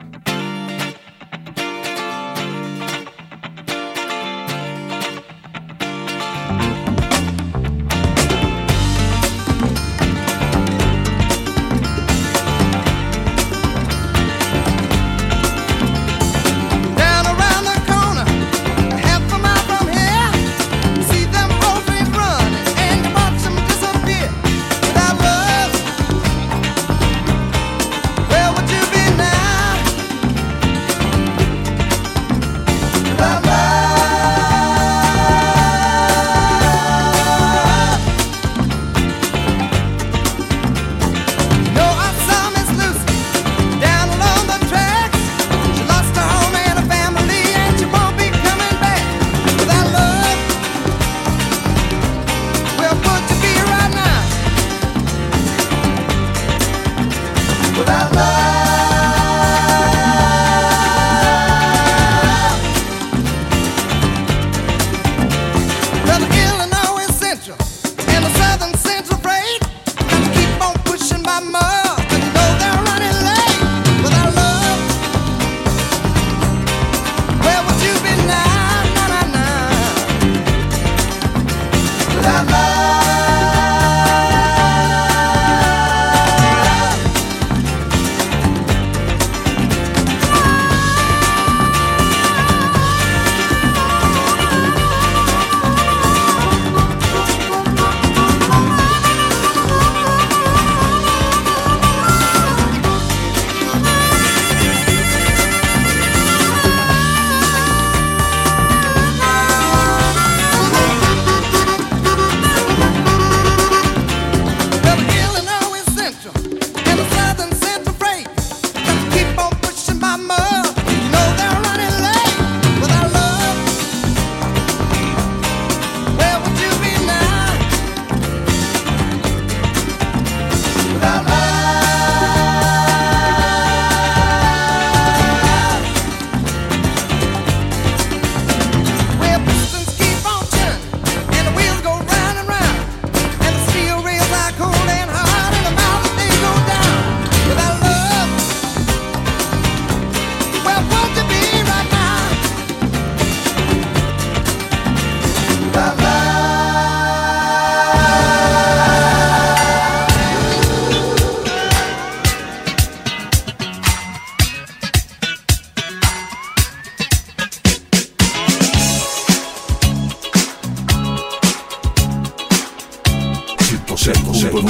Would you Bye-bye. Con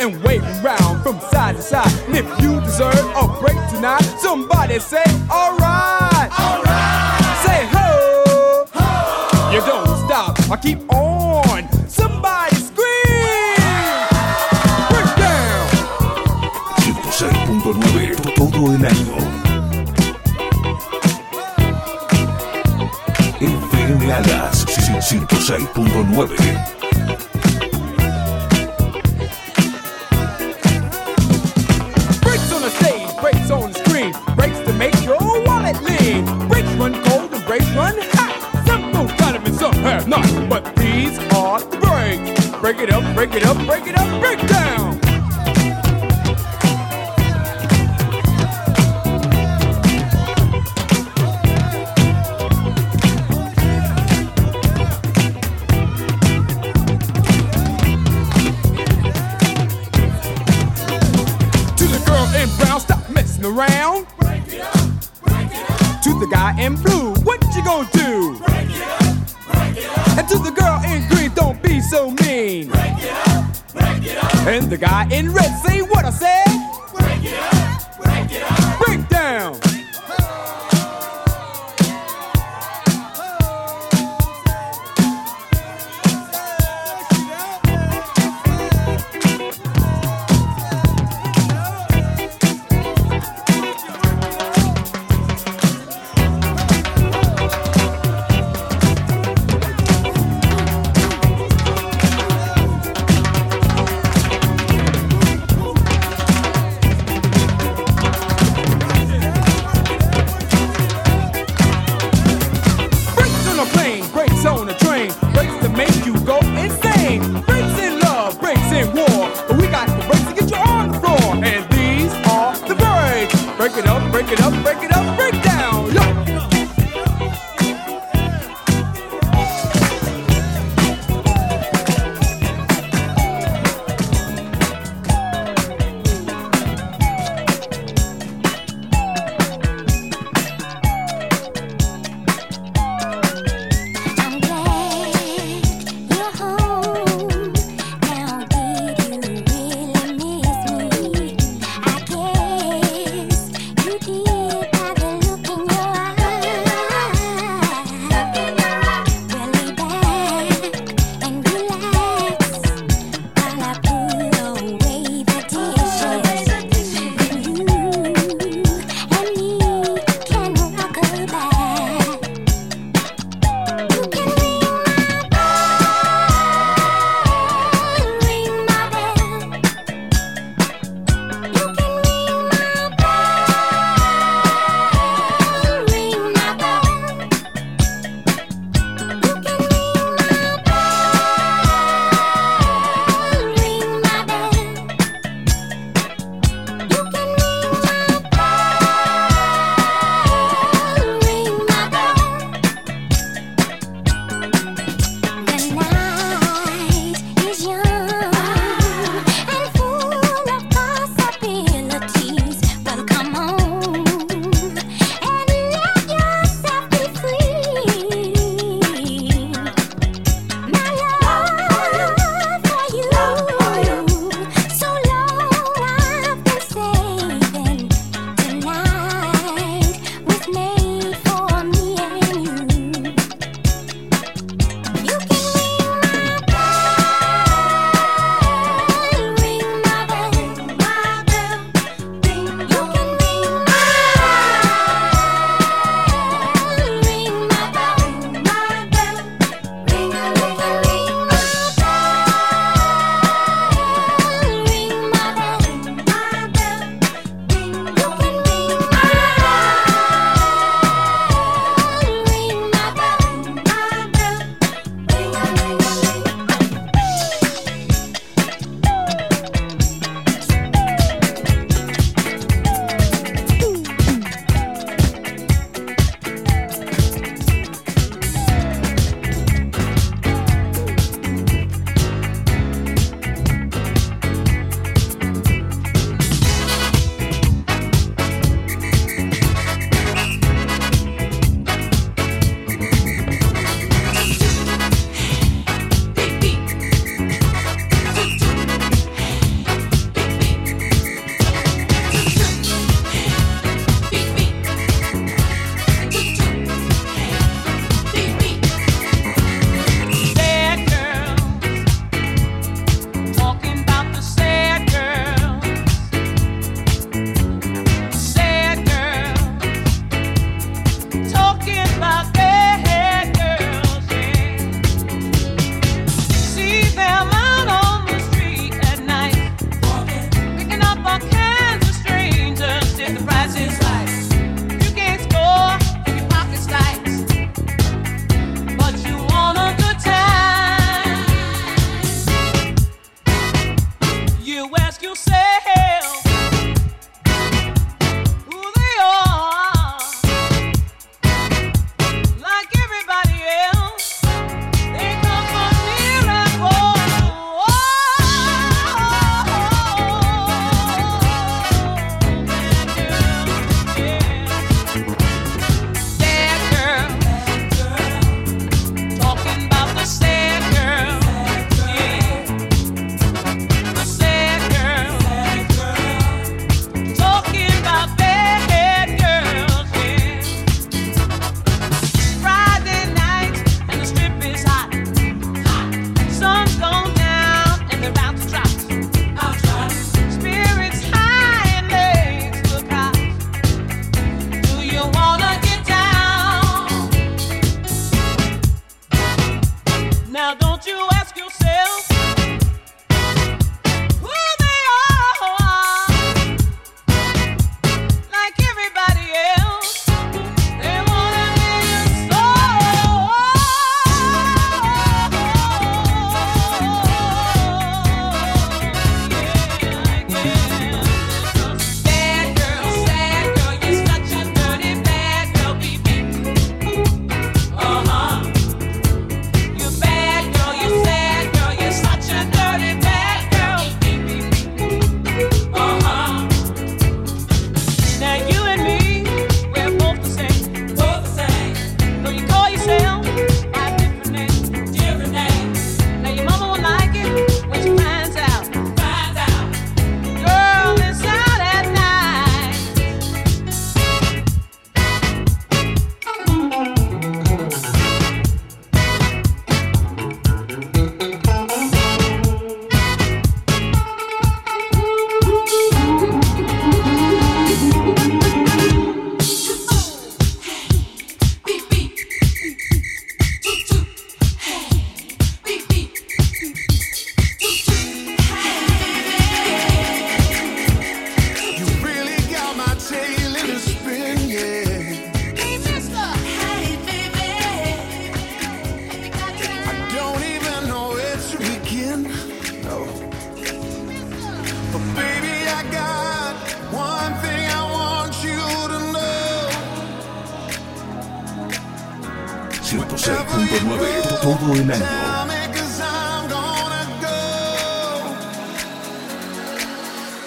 and wave round from side to side. And if you deserve a break tonight, somebody say, alright. Alright. Say ho. Ho. You don't stop. I keep on. Somebody scream. Break down. 106.9 todo el año. FM Alas 106.9 Break it up, break it up, break it up, break it up.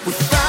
We